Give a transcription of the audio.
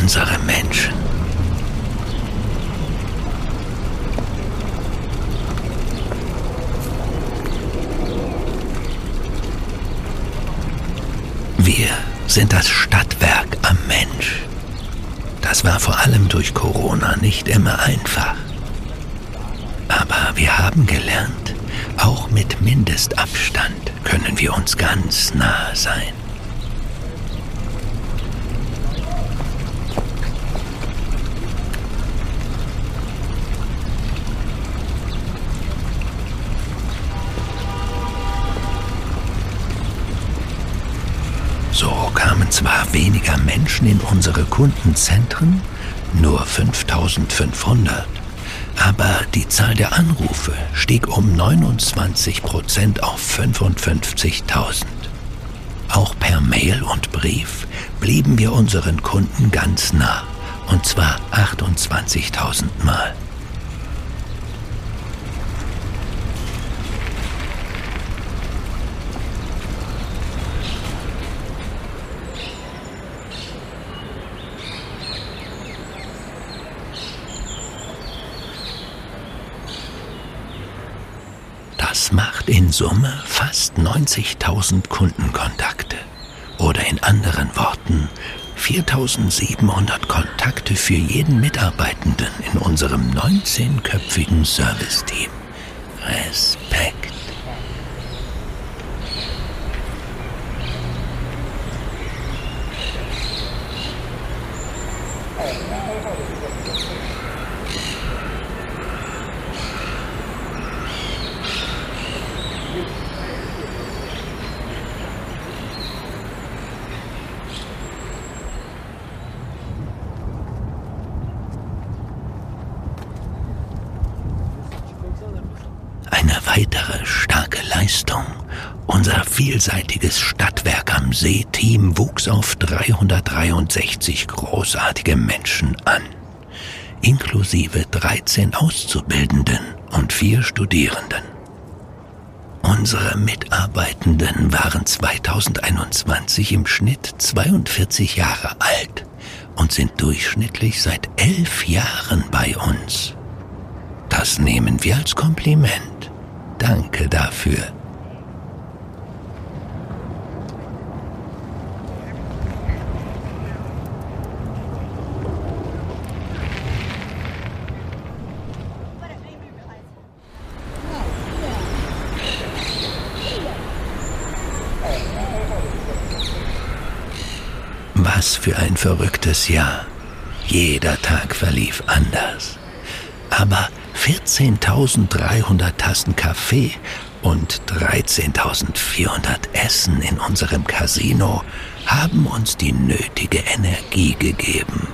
unsere Menschen. Wir sind das Stadtwerk am Mensch. Das war vor allem durch Corona nicht immer einfach. Aber wir haben gelernt, auch mit Mindestabstand können wir uns ganz nah sein. Kamen zwar weniger Menschen in unsere Kundenzentren, nur 5500, aber die Zahl der Anrufe stieg um 29 Prozent auf 55.000. Auch per Mail und Brief blieben wir unseren Kunden ganz nah, und zwar 28.000 Mal. Das macht in Summe fast 90.000 Kundenkontakte. Oder in anderen Worten 4.700 Kontakte für jeden Mitarbeitenden in unserem 19-köpfigen Serviceteam. Respekt. Eine weitere starke Leistung. Unser vielseitiges Stadtwerk am See-Team wuchs auf 363 großartige Menschen an, inklusive 13 Auszubildenden und vier Studierenden. Unsere Mitarbeitenden waren 2021 im Schnitt 42 Jahre alt und sind durchschnittlich seit elf Jahren bei uns. Das nehmen wir als Kompliment. Danke dafür. Was für ein verrücktes Jahr. Jeder Tag verlief anders. Aber 14.300 Tassen Kaffee und 13.400 Essen in unserem Casino haben uns die nötige Energie gegeben.